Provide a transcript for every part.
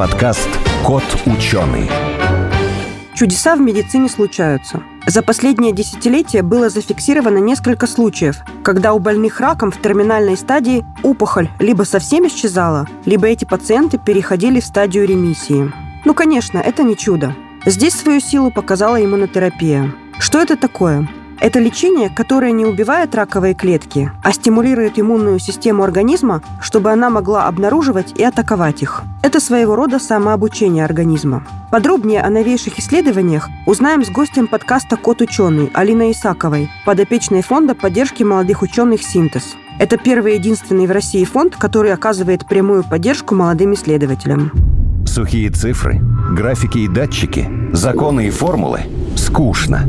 подкаст «Кот ученый». Чудеса в медицине случаются. За последнее десятилетие было зафиксировано несколько случаев, когда у больных раком в терминальной стадии опухоль либо совсем исчезала, либо эти пациенты переходили в стадию ремиссии. Ну, конечно, это не чудо. Здесь свою силу показала иммунотерапия. Что это такое? Это лечение, которое не убивает раковые клетки, а стимулирует иммунную систему организма, чтобы она могла обнаруживать и атаковать их. Это своего рода самообучение организма. Подробнее о новейших исследованиях узнаем с гостем подкаста «Кот ученый» Алиной Исаковой, подопечной фонда поддержки молодых ученых «Синтез». Это первый и единственный в России фонд, который оказывает прямую поддержку молодым исследователям. Сухие цифры, графики и датчики, законы и формулы – скучно.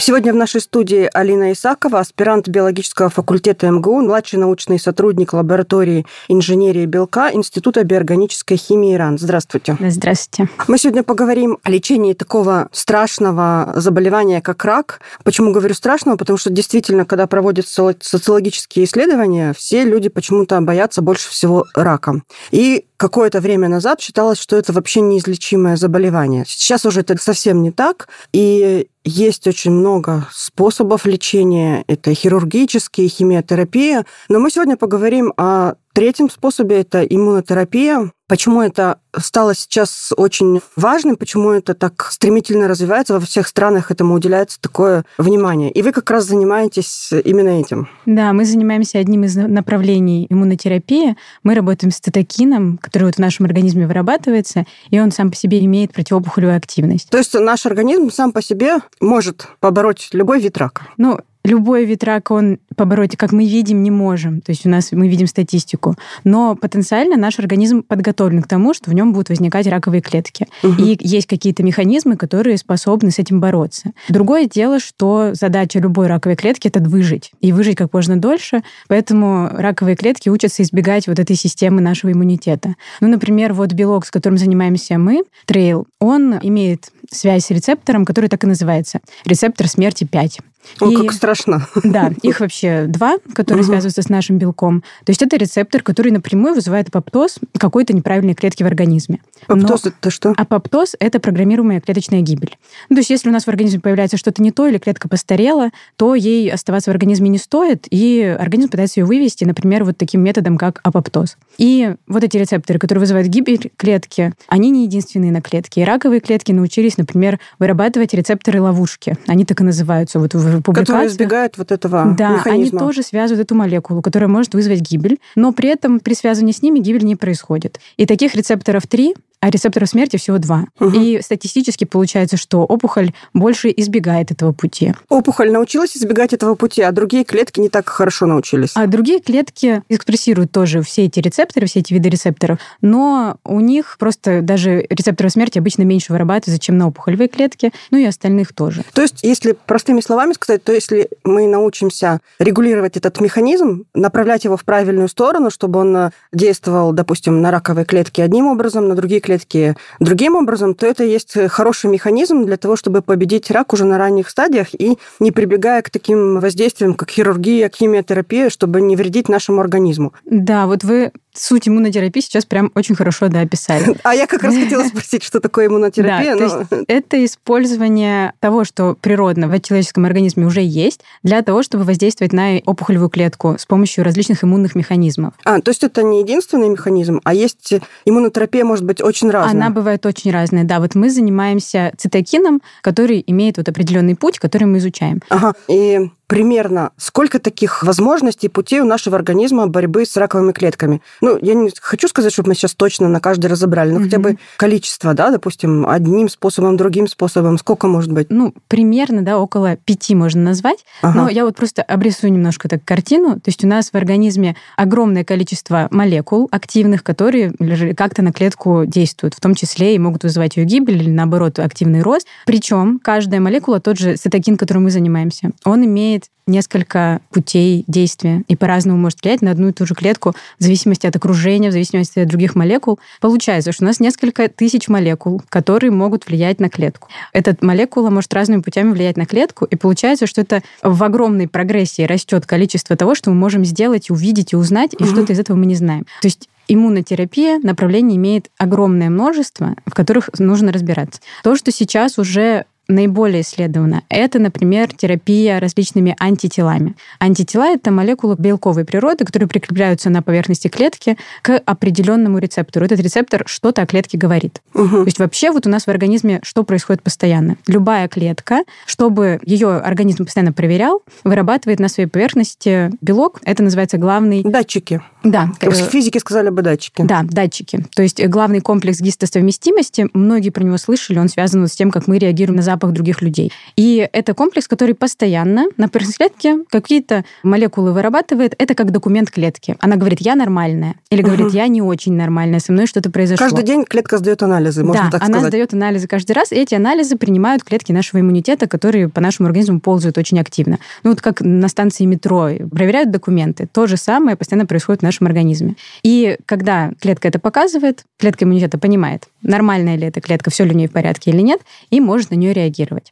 Сегодня в нашей студии Алина Исакова, аспирант биологического факультета МГУ, младший научный сотрудник лаборатории инженерии белка Института биорганической химии ИРАН. Здравствуйте. Здравствуйте. Мы сегодня поговорим о лечении такого страшного заболевания, как рак. Почему говорю страшного? Потому что действительно, когда проводят социологические исследования, все люди почему-то боятся больше всего рака. И какое-то время назад считалось, что это вообще неизлечимое заболевание. Сейчас уже это совсем не так. И есть очень много способов лечения. Это хирургические, химиотерапия. Но мы сегодня поговорим о третьем способе. Это иммунотерапия. Почему это стало сейчас очень важным, почему это так стремительно развивается, во всех странах этому уделяется такое внимание. И вы как раз занимаетесь именно этим. Да, мы занимаемся одним из направлений иммунотерапии. Мы работаем с цитокином, который вот в нашем организме вырабатывается, и он сам по себе имеет противоопухолевую активность. То есть наш организм сам по себе может побороть любой вид рака? Ну, любой вид рака, он побороть, как мы видим, не можем. То есть у нас мы видим статистику. Но потенциально наш организм подготовлен к тому, что в нем будут возникать раковые клетки. Угу. И есть какие-то механизмы, которые способны с этим бороться. Другое дело, что задача любой раковой клетки это выжить. И выжить как можно дольше. Поэтому раковые клетки учатся избегать вот этой системы нашего иммунитета. Ну, например, вот белок, с которым занимаемся мы, трейл, он имеет связь с рецептором, который так и называется. Рецептор смерти 5. О, и, как страшно. Да, их вообще два, которые угу. связываются с нашим белком. То есть это рецептор, который напрямую вызывает апоптоз какой-то неправильной клетки в организме. Апоптоз Но это что? Апоптоз — это программируемая клеточная гибель. Ну, то есть если у нас в организме появляется что-то не то или клетка постарела, то ей оставаться в организме не стоит, и организм пытается ее вывести, например, вот таким методом, как апоптоз. И вот эти рецепторы, которые вызывают гибель клетки, они не единственные на клетке. И раковые клетки научились, например, вырабатывать рецепторы ловушки. Они так и называются вот в публикациях. Которые избегают вот этого Да, механизма. они тоже связывают эту молекулу, которая может вызвать гибель, но при этом при связывании с ними гибель не происходит. И таких рецепторов три, а рецепторов смерти всего два. Угу. И статистически получается, что опухоль больше избегает этого пути. Опухоль научилась избегать этого пути, а другие клетки не так хорошо научились. А другие клетки экспрессируют тоже все эти рецепторы, все эти виды рецепторов, но у них просто даже рецепторы смерти обычно меньше вырабатываются, чем на опухолевые клетки, ну и остальных тоже. То есть, если простыми словами сказать, то если мы научимся регулировать этот механизм, направлять его в правильную сторону, чтобы он действовал, допустим, на раковые клетки одним образом, на другие клетки клетки другим образом, то это есть хороший механизм для того, чтобы победить рак уже на ранних стадиях и не прибегая к таким воздействиям, как хирургия, химиотерапия, чтобы не вредить нашему организму. Да, вот вы суть иммунотерапии сейчас прям очень хорошо да, описали. А я как раз хотела спросить, что такое иммунотерапия. Да, но... то есть это использование того, что природно в человеческом организме уже есть, для того, чтобы воздействовать на опухолевую клетку с помощью различных иммунных механизмов. А, то есть это не единственный механизм, а есть иммунотерапия может быть очень разная. Она бывает очень разная, да. Вот мы занимаемся цитокином, который имеет вот определенный путь, который мы изучаем. Ага, и примерно сколько таких возможностей, путей у нашего организма борьбы с раковыми клетками. Ну, я не хочу сказать, чтобы мы сейчас точно на каждый разобрали, но mm-hmm. хотя бы количество, да, допустим, одним способом, другим способом, сколько может быть? Ну, примерно, да, около пяти можно назвать. Ага. Но я вот просто обрисую немножко так картину. То есть у нас в организме огромное количество молекул активных, которые как-то на клетку действуют, в том числе и могут вызывать ее гибель или, наоборот, активный рост. Причем каждая молекула, тот же цитокин, которым мы занимаемся, он имеет имеет несколько путей действия и по-разному может влиять на одну и ту же клетку в зависимости от окружения, в зависимости от других молекул. Получается, что у нас несколько тысяч молекул, которые могут влиять на клетку. Эта молекула может разными путями влиять на клетку, и получается, что это в огромной прогрессии растет количество того, что мы можем сделать, увидеть и узнать, и угу. что-то из этого мы не знаем. То есть иммунотерапия направлений имеет огромное множество, в которых нужно разбираться. То, что сейчас уже наиболее исследовано, это, например, терапия различными антителами. Антитела — это молекулы белковой природы, которые прикрепляются на поверхности клетки к определенному рецептору. Этот рецептор что-то о клетке говорит. Угу. То есть вообще вот у нас в организме что происходит постоянно? Любая клетка, чтобы ее организм постоянно проверял, вырабатывает на своей поверхности белок. Это называется главный... Датчики. Да. Физики сказали бы датчики. Да, датчики. То есть главный комплекс гистосовместимости, многие про него слышали, он связан с тем, как мы реагируем на запах запах других людей. И это комплекс, который постоянно на клетки какие-то молекулы вырабатывает. Это как документ клетки. Она говорит, я нормальная. Или говорит, угу. я не очень нормальная, со мной что-то произошло. Каждый день клетка сдает анализы, можно да, так сказать. она сдает анализы каждый раз, и эти анализы принимают клетки нашего иммунитета, которые по нашему организму ползают очень активно. Ну вот как на станции метро проверяют документы. То же самое постоянно происходит в нашем организме. И когда клетка это показывает, клетка иммунитета понимает, нормальная ли эта клетка, все ли у нее в порядке или нет, и может на нее реагировать.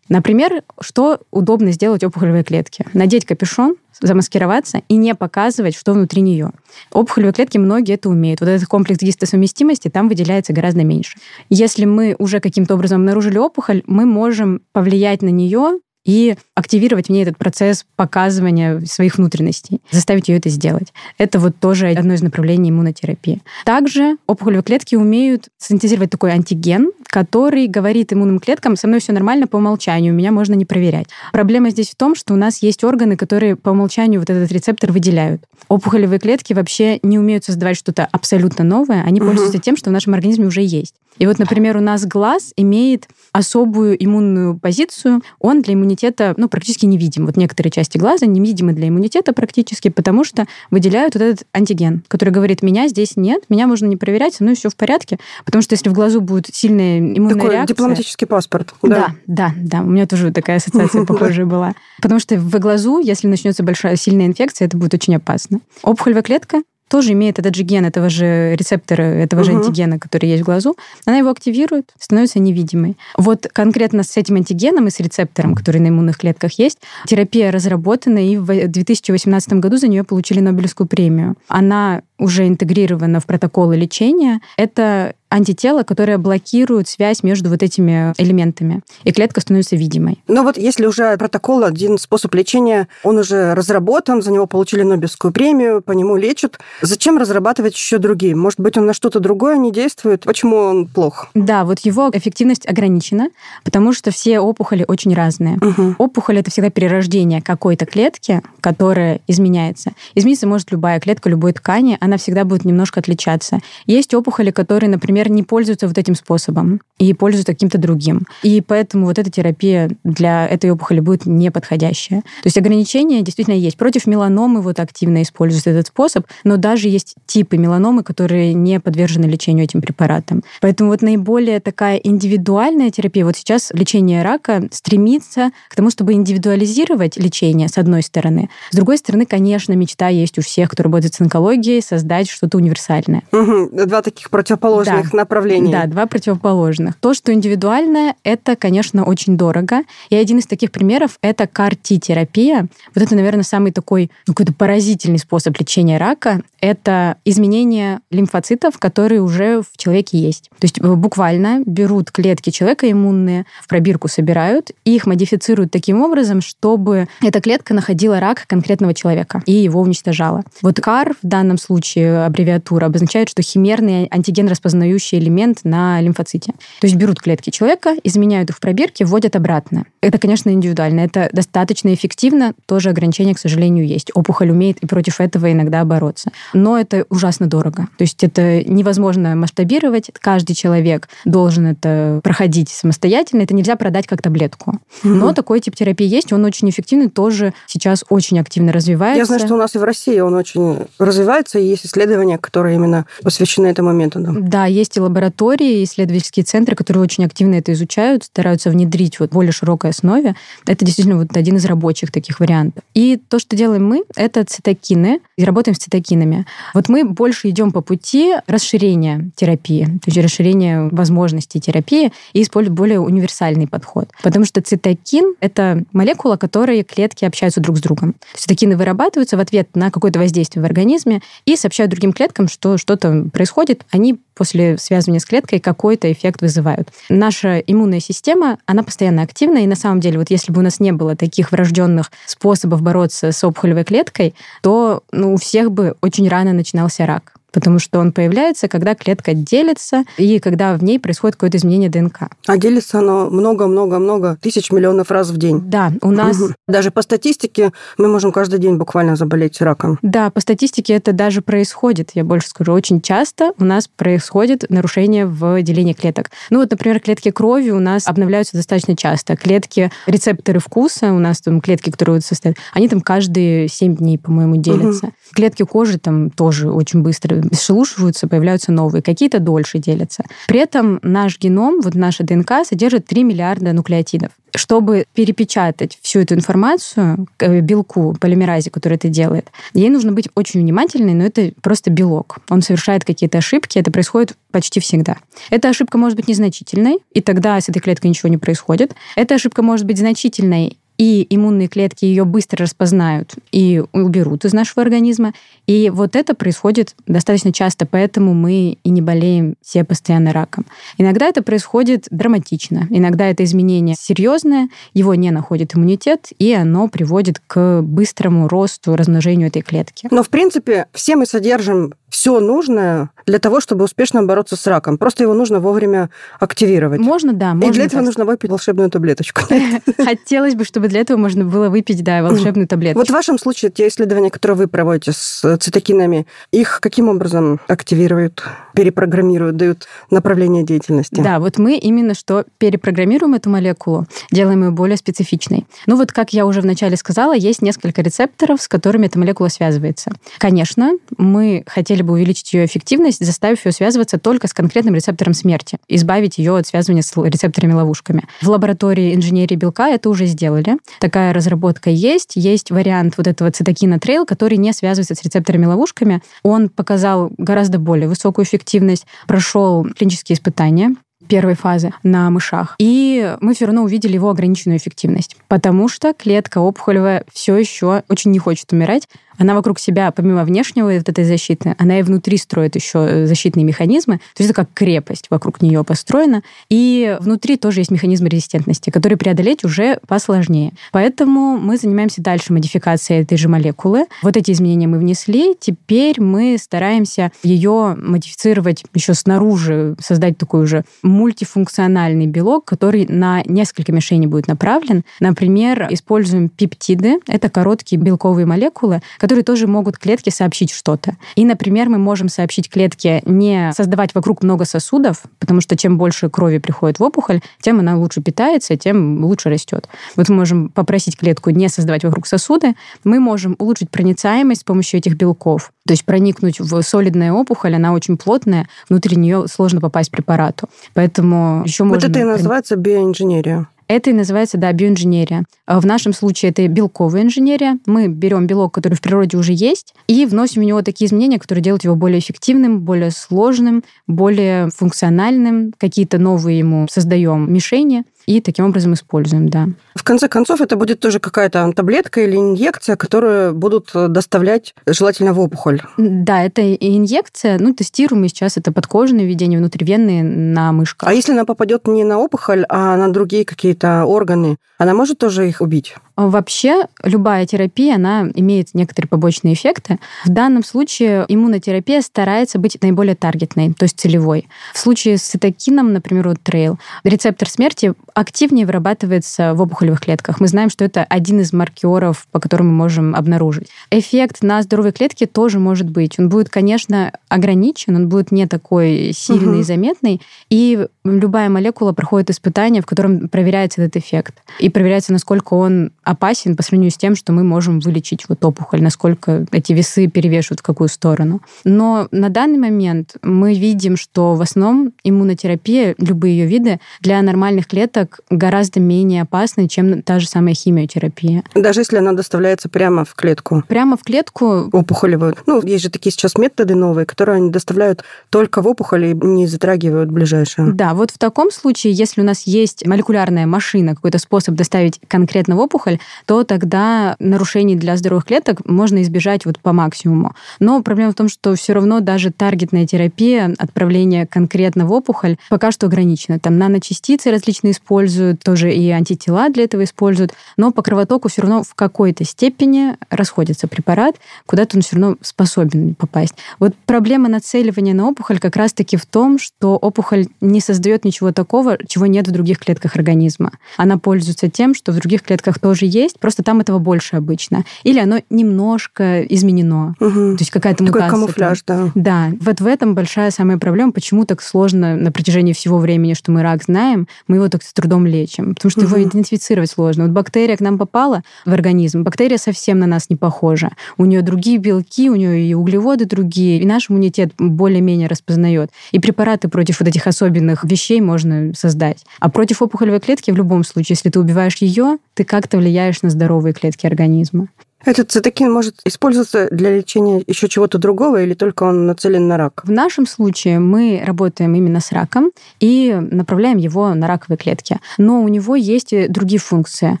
Например, что удобно сделать опухолевой клетке? Надеть капюшон, замаскироваться и не показывать, что внутри нее. Опухолевые клетки многие это умеют. Вот этот комплекс гистосовместимости там выделяется гораздо меньше. Если мы уже каким-то образом обнаружили опухоль, мы можем повлиять на нее и активировать в ней этот процесс показывания своих внутренностей, заставить ее это сделать. Это вот тоже одно из направлений иммунотерапии. Также опухолевые клетки умеют синтезировать такой антиген, который говорит иммунным клеткам, со мной все нормально по умолчанию, меня можно не проверять. Проблема здесь в том, что у нас есть органы, которые по умолчанию вот этот рецептор выделяют. Опухолевые клетки вообще не умеют создавать что-то абсолютно новое, они угу. пользуются тем, что в нашем организме уже есть. И вот, например, у нас глаз имеет особую иммунную позицию, он для иммунитета ну, практически невидим. Вот некоторые части глаза невидимы для иммунитета практически, потому что выделяют вот этот антиген, который говорит, меня здесь нет, меня можно не проверять, со мной все в порядке, потому что если в глазу будет сильная иммунная Такой реакция... дипломатический паспорт. Да. да, да, да. У меня тоже такая ассоциация похожая была. Потому что в глазу, если начнется большая сильная инфекция, это будет очень опасно. Опухолевая клетка тоже имеет этот же ген, этого же рецептора, этого угу. же антигена, который есть в глазу, она его активирует, становится невидимой. Вот конкретно с этим антигеном и с рецептором, который на иммунных клетках есть, терапия разработана, и в 2018 году за нее получили Нобелевскую премию. Она уже интегрирована в протоколы лечения. Это антитела, которые блокируют связь между вот этими элементами, и клетка становится видимой. Но вот если уже протокол, один способ лечения, он уже разработан, за него получили Нобелевскую премию, по нему лечат, зачем разрабатывать еще другие? Может быть, он на что-то другое не действует? Почему он плох? Да, вот его эффективность ограничена, потому что все опухоли очень разные. Угу. Опухоль — это всегда перерождение какой-то клетки, которая изменяется. Измениться может любая клетка любой ткани, она всегда будет немножко отличаться. Есть опухоли, которые, например, например, не пользуются вот этим способом и пользуются каким-то другим. И поэтому вот эта терапия для этой опухоли будет неподходящая. То есть ограничения действительно есть. Против меланомы вот активно используется этот способ, но даже есть типы меланомы, которые не подвержены лечению этим препаратом. Поэтому вот наиболее такая индивидуальная терапия, вот сейчас лечение рака стремится к тому, чтобы индивидуализировать лечение, с одной стороны. С другой стороны, конечно, мечта есть у всех, кто работает с онкологией, создать что-то универсальное. Угу. Два таких противоположных разных направлений. Да, два противоположных. То, что индивидуальное, это, конечно, очень дорого. И один из таких примеров — это CAR-T-терапия. Вот это, наверное, самый такой ну, какой-то поразительный способ лечения рака. Это изменение лимфоцитов, которые уже в человеке есть. То есть э, буквально берут клетки человека иммунные, в пробирку собирают, и их модифицируют таким образом, чтобы эта клетка находила рак конкретного человека и его уничтожала. Вот CAR в данном случае аббревиатура обозначает, что химерный антиген распознающий формирующий элемент на лимфоците. То есть берут клетки человека, изменяют их в пробирке, вводят обратно. Это, конечно, индивидуально. Это достаточно эффективно. Тоже ограничения, к сожалению, есть. Опухоль умеет и против этого иногда бороться. Но это ужасно дорого. То есть это невозможно масштабировать. Каждый человек должен это проходить самостоятельно. Это нельзя продать как таблетку. Но такой тип терапии есть. Он очень эффективный, тоже сейчас очень активно развивается. Я знаю, что у нас и в России он очень развивается, и есть исследования, которые именно посвящены этому методу. Да, есть есть и лаборатории, и исследовательские центры, которые очень активно это изучают, стараются внедрить вот в более широкой основе. Это действительно вот один из рабочих таких вариантов. И то, что делаем мы, это цитокины, и работаем с цитокинами. Вот мы больше идем по пути расширения терапии, то есть расширения возможностей терапии и используем более универсальный подход. Потому что цитокин — это молекула, которой клетки общаются друг с другом. Цитокины вырабатываются в ответ на какое-то воздействие в организме и сообщают другим клеткам, что что-то происходит. Они после связывания с клеткой какой-то эффект вызывают. Наша иммунная система, она постоянно активна, и на самом деле, вот если бы у нас не было таких врожденных способов бороться с опухолевой клеткой, то ну, у всех бы очень рано начинался рак потому что он появляется, когда клетка делится и когда в ней происходит какое-то изменение ДНК. А делится оно много-много-много тысяч миллионов раз в день. Да, у нас... Угу. Даже по статистике мы можем каждый день буквально заболеть раком. Да, по статистике это даже происходит, я больше скажу. Очень часто у нас происходит нарушение в делении клеток. Ну вот, например, клетки крови у нас обновляются достаточно часто. Клетки, рецепторы вкуса, у нас там клетки, которые состоят, они там каждые 7 дней, по-моему, делятся. Угу. Клетки кожи там тоже очень быстро сшелушиваются, появляются новые, какие-то дольше делятся. При этом наш геном, вот наша ДНК содержит 3 миллиарда нуклеотидов. Чтобы перепечатать всю эту информацию к белку, полимеразе, который это делает, ей нужно быть очень внимательной, но это просто белок. Он совершает какие-то ошибки, это происходит почти всегда. Эта ошибка может быть незначительной, и тогда с этой клеткой ничего не происходит. Эта ошибка может быть значительной, и иммунные клетки ее быстро распознают и уберут из нашего организма. И вот это происходит достаточно часто, поэтому мы и не болеем все постоянно раком. Иногда это происходит драматично, иногда это изменение серьезное, его не находит иммунитет, и оно приводит к быстрому росту, размножению этой клетки. Но, в принципе, все мы содержим все нужное для того, чтобы успешно бороться с раком. Просто его нужно вовремя активировать. Можно, да. Можно И для этого так. нужно выпить волшебную таблеточку. Хотелось бы, чтобы для этого можно было выпить, да, волшебную таблетку. Вот в вашем случае те исследования, которые вы проводите с цитокинами, их каким образом активируют, перепрограммируют, дают направление деятельности? Да, вот мы именно что перепрограммируем эту молекулу, делаем ее более специфичной. Ну вот, как я уже вначале сказала, есть несколько рецепторов, с которыми эта молекула связывается. Конечно, мы хотели бы увеличить ее эффективность, заставив ее связываться только с конкретным рецептором смерти, избавить ее от связывания с рецепторами-ловушками. В лаборатории инженерии белка это уже сделали. Такая разработка есть. Есть вариант вот этого цитокина трейл, который не связывается с рецепторами-ловушками. Он показал гораздо более высокую эффективность, прошел клинические испытания первой фазы на мышах. И мы все равно увидели его ограниченную эффективность, потому что клетка опухолевая все еще очень не хочет умирать, она вокруг себя, помимо внешнего вот этой защиты, она и внутри строит еще э, защитные механизмы. То есть это как крепость вокруг нее построена. И внутри тоже есть механизмы резистентности, которые преодолеть уже посложнее. Поэтому мы занимаемся дальше модификацией этой же молекулы. Вот эти изменения мы внесли. Теперь мы стараемся ее модифицировать еще снаружи, создать такой уже мультифункциональный белок, который на несколько мишеней будет направлен. Например, используем пептиды. Это короткие белковые молекулы, которые тоже могут клетке сообщить что-то. И, например, мы можем сообщить клетке не создавать вокруг много сосудов, потому что чем больше крови приходит в опухоль, тем она лучше питается, тем лучше растет. Вот мы можем попросить клетку не создавать вокруг сосуды, мы можем улучшить проницаемость с помощью этих белков. То есть проникнуть в солидная опухоль, она очень плотная, внутри нее сложно попасть препарату. Поэтому еще можно... Вот это и называется биоинженерия. Это и называется, да, биоинженерия. А в нашем случае это белковая инженерия. Мы берем белок, который в природе уже есть, и вносим в него такие изменения, которые делают его более эффективным, более сложным, более функциональным, какие-то новые ему создаем мишени и таким образом используем, да. В конце концов, это будет тоже какая-то таблетка или инъекция, которую будут доставлять желательно в опухоль. Да, это инъекция. Ну, тестируем мы сейчас это подкожное введение внутривенные на мышках. А если она попадет не на опухоль, а на другие какие-то органы, она может тоже их убить? Вообще, любая терапия, она имеет некоторые побочные эффекты. В данном случае иммунотерапия старается быть наиболее таргетной, то есть целевой. В случае с цитокином, например, вот трейл, рецептор смерти активнее вырабатывается в опухолевых клетках. Мы знаем, что это один из маркеров, по которым мы можем обнаружить. Эффект на здоровые клетки тоже может быть. Он будет, конечно, ограничен, он будет не такой сильный угу. и заметный. И любая молекула проходит испытание, в котором проверяется этот эффект. И проверяется, насколько он опасен по сравнению с тем, что мы можем вылечить вот опухоль, насколько эти весы перевешивают в какую сторону. Но на данный момент мы видим, что в основном иммунотерапия, любые ее виды, для нормальных клеток гораздо менее опасны, чем та же самая химиотерапия. Даже если она доставляется прямо в клетку? Прямо в клетку. Опухолевую. Ну, есть же такие сейчас методы новые, которые они доставляют только в опухоли и не затрагивают ближайшие. Да, вот в таком случае, если у нас есть молекулярная машина, какой-то способ доставить конкретно в опухоль, то тогда нарушений для здоровых клеток можно избежать вот по максимуму. Но проблема в том, что все равно даже таргетная терапия, отправление конкретно в опухоль, пока что ограничена. Там наночастицы различные используют, тоже и антитела для этого используют, но по кровотоку все равно в какой-то степени расходится препарат, куда-то он все равно способен попасть. Вот проблема нацеливания на опухоль как раз-таки в том, что опухоль не создает ничего такого, чего нет в других клетках организма. Она пользуется тем, что в других клетках тоже есть, просто там этого больше обычно. Или оно немножко изменено. Угу. То есть какая-то Такой мутация. камуфляж, да. Да, вот в этом большая самая проблема, почему так сложно на протяжении всего времени, что мы рак знаем, мы его так с трудом лечим, потому что Мгм. его идентифицировать сложно. Вот бактерия к нам попала в организм, бактерия совсем на нас не похожа. У нее другие белки, у нее и углеводы другие, и наш иммунитет более-менее распознает. И препараты против вот этих особенных вещей можно создать. А против опухолевой клетки в любом случае, если ты убиваешь ее, ты как-то влияешь на здоровые клетки организма. Этот цитокин может использоваться для лечения еще чего-то другого или только он нацелен на рак? В нашем случае мы работаем именно с раком и направляем его на раковые клетки. Но у него есть и другие функции.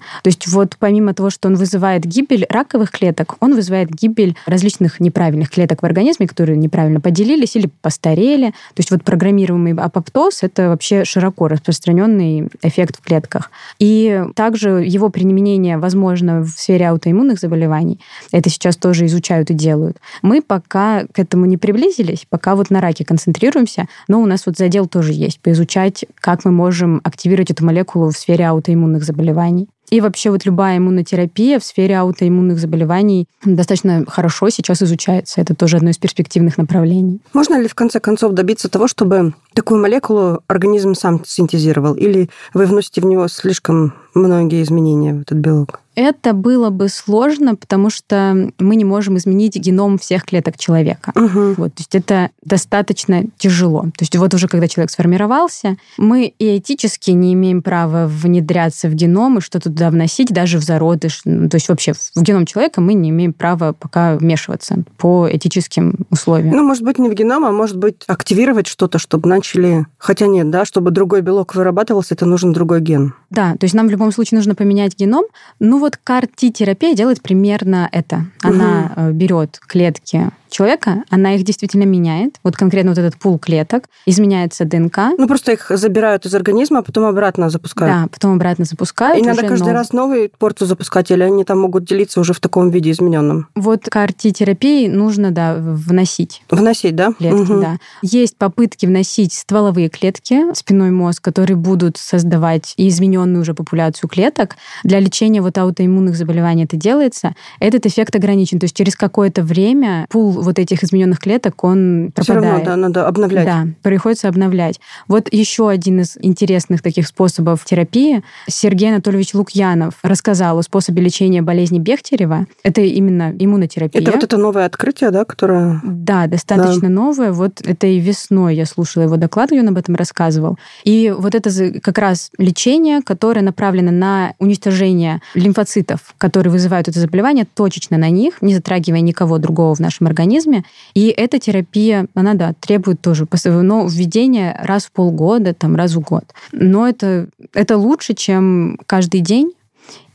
То есть вот помимо того, что он вызывает гибель раковых клеток, он вызывает гибель различных неправильных клеток в организме, которые неправильно поделились или постарели. То есть вот программируемый апоптоз — это вообще широко распространенный эффект в клетках. И также его применение возможно в сфере аутоиммунных заболеваний. Это сейчас тоже изучают и делают. Мы пока к этому не приблизились, пока вот на раке концентрируемся, но у нас вот задел тоже есть, поизучать, как мы можем активировать эту молекулу в сфере аутоиммунных заболеваний. И вообще вот любая иммунотерапия в сфере аутоиммунных заболеваний достаточно хорошо сейчас изучается. Это тоже одно из перспективных направлений. Можно ли в конце концов добиться того, чтобы такую молекулу организм сам синтезировал? Или вы вносите в него слишком многие изменения в этот белок? Это было бы сложно, потому что мы не можем изменить геном всех клеток человека. Угу. Вот, то есть это достаточно тяжело. То есть вот уже когда человек сформировался, мы и этически не имеем права внедряться в геном и что-то туда вносить, даже в зародыш. Ну, То есть вообще в геном человека мы не имеем права пока вмешиваться по этическим условиям. Ну, может быть, не в геном, а может быть, активировать что-то, чтобы начали... Хотя нет, да, чтобы другой белок вырабатывался, это нужен другой ген. Да, то есть нам в любом случае нужно поменять геном. Ну вот CAR-T-терапия делает примерно это. Она э, берет клетки человека, она их действительно меняет. Вот конкретно вот этот пул клеток, изменяется ДНК. Ну, просто их забирают из организма, а потом обратно запускают. Да, потом обратно запускают. И надо каждый новый. раз новую порцию запускать, или они там могут делиться уже в таком виде измененном? Вот CAR-T-терапии нужно, да, вносить Вносить, да? клетки, Мгм. да. Есть попытки вносить стволовые клетки, спинной мозг, которые будут создавать измененную уже популяцию клеток. Для лечения вот аутоиммунных заболеваний это делается. Этот эффект ограничен. То есть через какое-то время пул вот этих измененных клеток, он Все пропадает. равно, да, надо обновлять. Да, приходится обновлять. Вот еще один из интересных таких способов терапии. Сергей Анатольевич Лукьянов рассказал о способе лечения болезни Бехтерева. Это именно иммунотерапия. Это вот это новое открытие, да, которое... Да, достаточно новое. Вот это и весной я слушала его доклад, и он об этом рассказывал. И вот это как раз лечение, которое направлено на уничтожение лимфоцитов, которые вызывают это заболевание, точечно на них, не затрагивая никого другого в нашем организме. И эта терапия, она, да, требует тоже но введения раз в полгода, там, раз в год. Но это, это лучше, чем каждый день.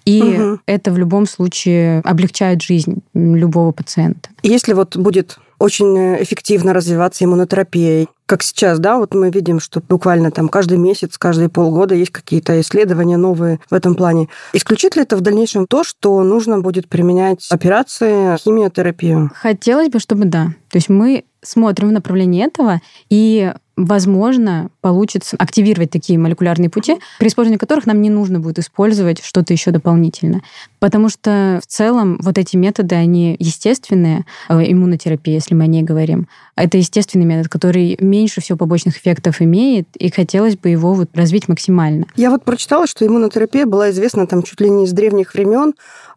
И Мгм. это в любом случае облегчает жизнь любого пациента. Если вот будет очень э, эффективно развиваться иммунотерапия, как сейчас, да, вот мы видим, что буквально там каждый месяц, каждые полгода есть какие-то исследования новые в этом плане. Исключит ли это в дальнейшем то, что нужно будет применять операции, химиотерапию? Хотелось бы, чтобы да. То есть мы смотрим в направлении этого, и возможно, получится активировать такие молекулярные пути, при использовании которых нам не нужно будет использовать что-то еще дополнительно. Потому что в целом вот эти методы, они естественные, э, иммунотерапия, если мы о ней говорим. Это естественный метод, который меньше всего побочных эффектов имеет, и хотелось бы его вот развить максимально. Я вот прочитала, что иммунотерапия была известна там чуть ли не с древних времен,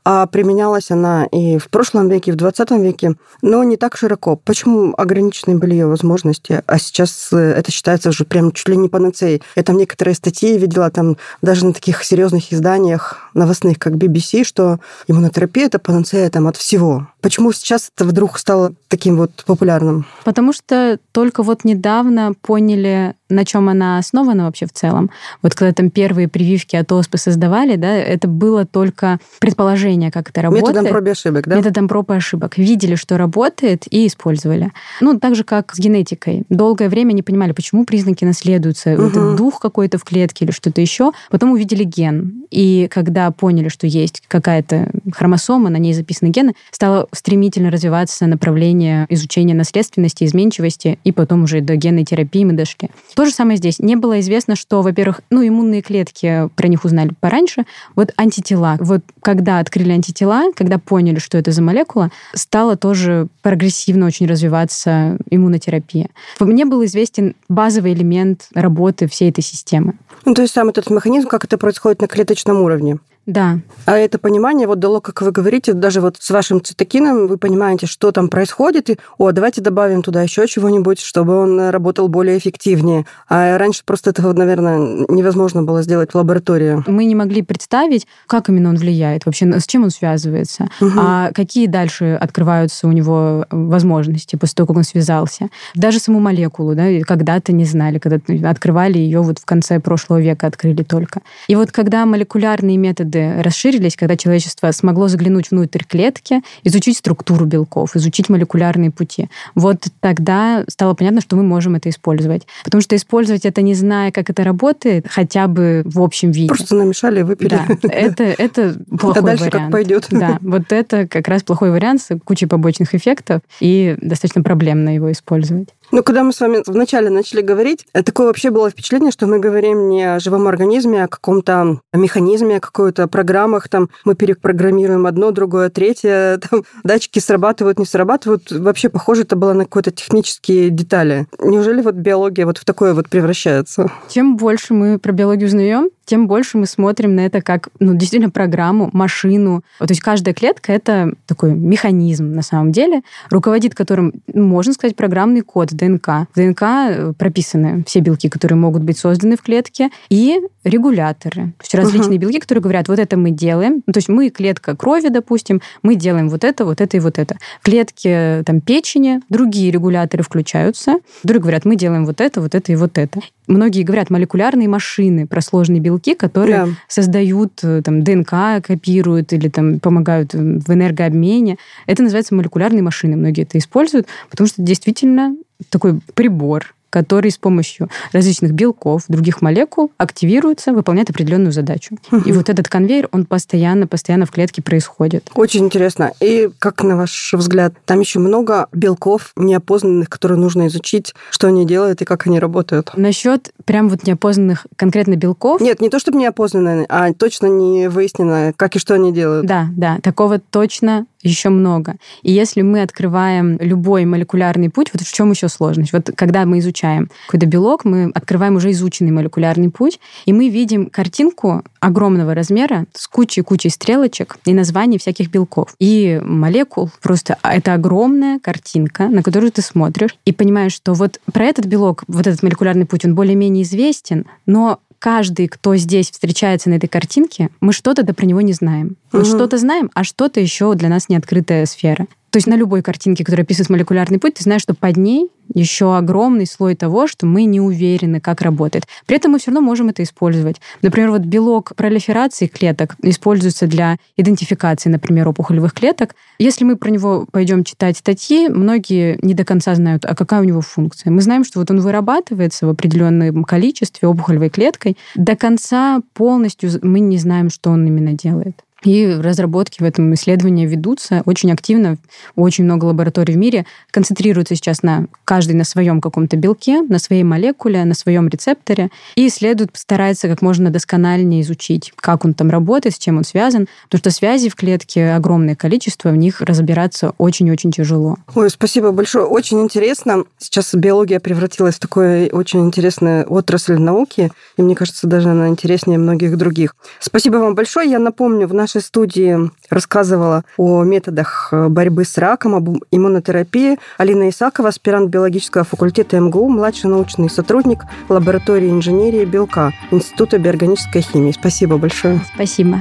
а применялась она и в прошлом веке, и в 20 веке, но не так широко. Почему ограничены были ее возможности, а сейчас э, это считается уже прям чуть ли не панацеей? Я там некоторые статьи видела, там даже на таких серьезных изданиях новостных, как BBC, что иммунотерапия – это панацея там от всего. Почему сейчас это вдруг стало таким вот популярным? Потому что только вот недавно поняли, на чем она основана вообще в целом. Вот когда там первые прививки от оспы создавали, да, это было только предположение, как это работает. Методом проб и ошибок, да? Методом проб и ошибок. Видели, что работает, и использовали. Ну, так же, как с генетикой. Долгое время не понимали, почему признаки наследуются. Угу. Это дух какой-то в клетке или что-то еще. Потом увидели ген. И когда поняли, что есть какая-то хромосома, на ней записаны гены, стало стремительно развиваться направление изучения наследственности, изменчивости, и потом уже до генной терапии мы дошли. То же самое здесь. Не было известно, что, во-первых, ну, иммунные клетки, про них узнали пораньше, вот антитела. Вот когда открыли антитела, когда поняли, что это за молекула, стала тоже прогрессивно очень развиваться иммунотерапия. Мне был известен базовый элемент работы всей этой системы. Ну, то есть сам этот механизм, как это происходит на клеточном уровне. Да. А это понимание вот дало, как вы говорите, даже вот с вашим цитокином вы понимаете, что там происходит, и, о, давайте добавим туда еще чего-нибудь, чтобы он работал более эффективнее. А раньше просто этого, наверное, невозможно было сделать в лаборатории. Мы не могли представить, как именно он влияет, вообще с чем он связывается, угу. а какие дальше открываются у него возможности после того, как он связался. Даже саму молекулу, да, когда-то не знали, когда открывали ее вот в конце прошлого века, открыли только. И вот когда молекулярные методы методы расширились, когда человечество смогло заглянуть внутрь клетки, изучить структуру белков, изучить молекулярные пути. Вот тогда стало понятно, что мы можем это использовать. Потому что использовать это, не зная, как это работает, хотя бы в общем виде. Просто намешали и выпили. Да, это, это плохой а дальше вариант. как пойдет. Да, вот это как раз плохой вариант с кучей побочных эффектов, и достаточно проблемно его использовать. Ну, когда мы с вами вначале начали говорить, э, такое вообще было впечатление, что мы говорим не о живом организме, а о каком-то механизме, о какой-то программах, там мы перепрограммируем одно, другое, третье, там датчики срабатывают, не срабатывают. Вообще похоже это было на какие-то технические детали. Неужели вот биология вот в такое вот превращается? Чем больше мы про биологию узнаем, тем больше мы смотрим на это как ну, действительно программу, машину. То есть каждая клетка — это такой механизм на самом деле, руководит которым, ну, можно сказать, программный код ДНК. В ДНК э, прописаны все белки, которые могут быть созданы в клетке, и регуляторы. То есть различные uh-huh. белки, которые говорят, вот это мы делаем. Ну, то есть мы клетка крови, допустим, мы делаем вот это, вот это и вот это. В клетке там, печени другие регуляторы включаются. Другие говорят, мы делаем вот это, вот это и вот это. Многие говорят молекулярные машины про сложные белки, которые да. создают э, там, ДНК, копируют или там, помогают в энергообмене. Это называется молекулярные машины. Многие это используют, потому что действительно такой прибор, который с помощью различных белков, других молекул активируется, выполняет определенную задачу. И вот этот конвейер, он постоянно, постоянно в клетке происходит. Очень интересно. И как, на ваш взгляд, там еще много белков неопознанных, которые нужно изучить, что они делают и как они работают? Насчет прям вот неопознанных конкретно белков? Нет, не то чтобы неопознанные, а точно не выяснено, как и что они делают. Да, да, такого точно еще много. И если мы открываем любой молекулярный путь, вот в чем еще сложность? Вот когда мы изучаем какой-то белок, мы открываем уже изученный молекулярный путь, и мы видим картинку огромного размера с кучей-кучей стрелочек и названий всяких белков. И молекул просто это огромная картинка, на которую ты смотришь и понимаешь, что вот про этот белок, вот этот молекулярный путь, он более-менее известен, но каждый, кто здесь встречается на этой картинке, мы что-то да про него не знаем. Мы угу. что-то знаем, а что-то еще для нас не открытая сфера. То есть на любой картинке, которая описывает молекулярный путь, ты знаешь, что под ней еще огромный слой того, что мы не уверены, как работает. При этом мы все равно можем это использовать. Например, вот белок пролиферации клеток используется для идентификации, например, опухолевых клеток. Если мы про него пойдем читать статьи, многие не до конца знают, а какая у него функция. Мы знаем, что вот он вырабатывается в определенном количестве опухолевой клеткой. До конца полностью мы не знаем, что он именно делает. И разработки в этом исследовании ведутся очень активно. Очень много лабораторий в мире концентрируются сейчас на каждый на своем каком-то белке, на своей молекуле, на своем рецепторе. И исследуют, стараются как можно доскональнее изучить, как он там работает, с чем он связан. Потому что связей в клетке огромное количество, в них разбираться очень-очень тяжело. Ой, спасибо большое. Очень интересно. Сейчас биология превратилась в такую очень интересную отрасль науки. И мне кажется, даже она интереснее многих других. Спасибо вам большое. Я напомню, в нашей студии рассказывала о методах борьбы с раком, об иммунотерапии Алина Исакова, аспирант биологического факультета МГУ, младший научный сотрудник лаборатории инженерии белка Института биорганической химии. Спасибо большое. Спасибо.